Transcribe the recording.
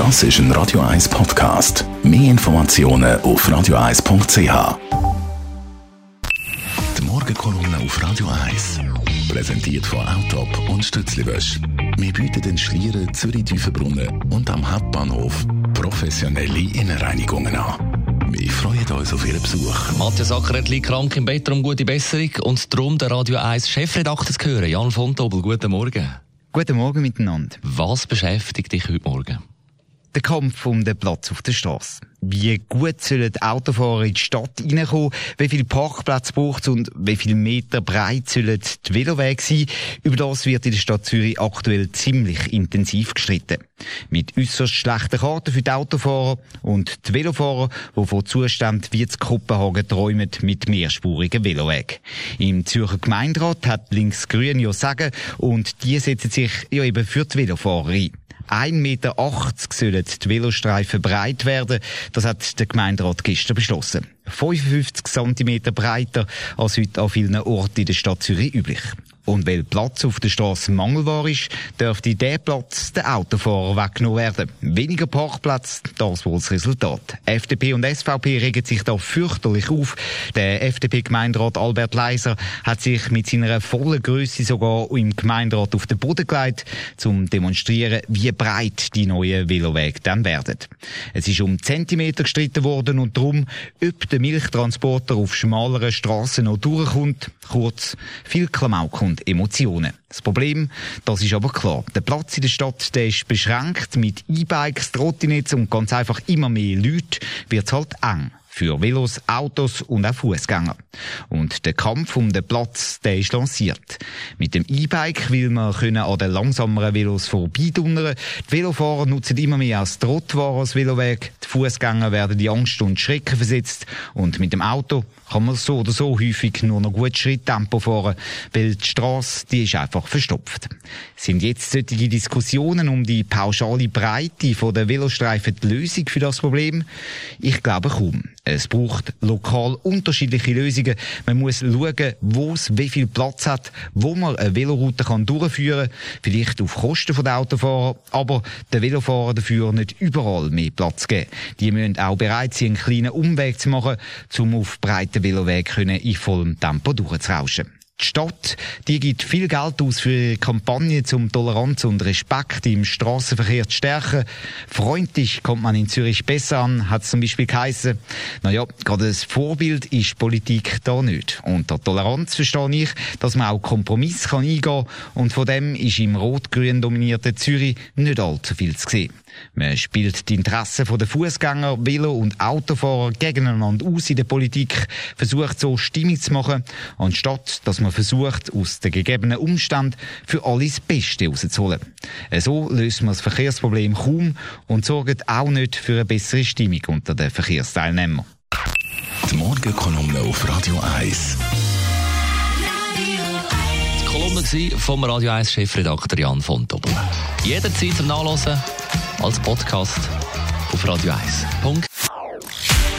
Das ist ein Radio 1 Podcast. Mehr Informationen auf radio1.ch. Die Morgenkolumne auf Radio 1 präsentiert von Autop und Stützliwösch. Wir bieten den Schlieren, Zürich-Tüfenbrunnen und am Hauptbahnhof professionelle Innenreinigungen an. Wir freuen uns auf Ihren Besuch. Matthias Ackeret liegt krank im Bett, um gute Besserung und darum der Radio 1 Chefredakteur zu hören. Jan von Tobel, guten Morgen. Guten Morgen miteinander. Was beschäftigt dich heute Morgen? Der Kampf um den Platz auf der Straße. Wie gut sollen die Autofahrer in die Stadt reinkommen? Wie viel Parkplatz braucht es und wie viel Meter breit sollen die Velowege sein? Über das wird in der Stadt Zürich aktuell ziemlich intensiv gestritten. Mit äußerst schlechten Karten für die Autofahrer und die Velofahrer, die von Zuständen wie zu Kopenhagen träumen mit mehrspurigen Velowegen. Im Zürcher Gemeinderat hat Linksgrün ja sagen und die setzen sich ja eben für die Velofahrer ein. 1,80 Meter sollen die Velostreifen breit werden. Das hat der Gemeinderat gestern beschlossen. 55 cm breiter als heute an vielen Orten in der Stadt Zürich üblich. Und weil Platz auf der Straße mangelbar ist, dürfte der Platz den Autofahrer weggenommen werden. Weniger Parkplatz, das wohl das Resultat. FDP und SVP regen sich da fürchterlich auf. Der FDP-Gemeinderat Albert Leiser hat sich mit seiner vollen Größe sogar im Gemeinderat auf den Boden gelegt, zum demonstrieren, wie breit die neuen Velowege dann werden. Es ist um Zentimeter gestritten worden und darum, ob der Milchtransporter auf schmaleren Straßen noch durchkommt. Kurz, viel Klamauk und Emotionen. Das Problem, das ist aber klar. Der Platz in der Stadt, der ist beschränkt mit E-Bikes, Trottinetten und ganz einfach immer mehr Leute, wird halt eng für Velos, Autos und auch Fußgänger. Und der Kampf um den Platz, der ist lanciert. Mit dem E-Bike will man können an den langsameren Velos vorbeidonnern. Die Velofahrer nutzen immer mehr als Trottware als Veloweg. Die Fußgänger werden die Angst und Schrecken versetzt. Und mit dem Auto kann man so oder so häufig nur noch gut Schritttempo fahren, weil die Straße, die ist einfach verstopft. Sind jetzt solche Diskussionen um die pauschale Breite der Velostreifen die Lösung für das Problem? Ich glaube kaum. Es braucht lokal unterschiedliche Lösungen. Man muss schauen, wo es wie viel Platz hat, wo man eine Veloroute kann durchführen kann. Vielleicht auf Kosten der Autofahrer, aber den Velofahrer dafür nicht überall mehr Platz geben. Die müssen auch bereit sein, einen kleinen Umweg zu machen, um auf breiten Velowegen in vollem Tempo durchzurauschen. Die Stadt, die gibt viel Geld aus für Kampagnen zum Toleranz und Respekt im Straßenverkehr zu stärken. Freundlich kommt man in Zürich besser an, hat zum Beispiel geheissen. Naja, gerade das Vorbild ist Politik da nicht. Unter Toleranz verstehe ich, dass man auch Kompromiss kann eingehen kann und von dem ist im rot-grün dominierten Zürich nicht allzu viel zu sehen. Man spielt die Interessen der Fußgänger, Velo- und Autofahrer gegeneinander aus in der Politik, versucht so Stimmung zu machen, anstatt dass man versucht, aus den gegebenen Umständen für alle das Beste rauszuholen. So löst man das Verkehrsproblem kaum und sorgt auch nicht für eine bessere Stimmung unter den Verkehrsteilnehmern. Die Morgenkolumne auf Radio 1. Die Kolumne vom Radio 1 Chefredakteur Jan von Doppel. Jederzeit zum Nachlesen als Podcast auf Radio 1.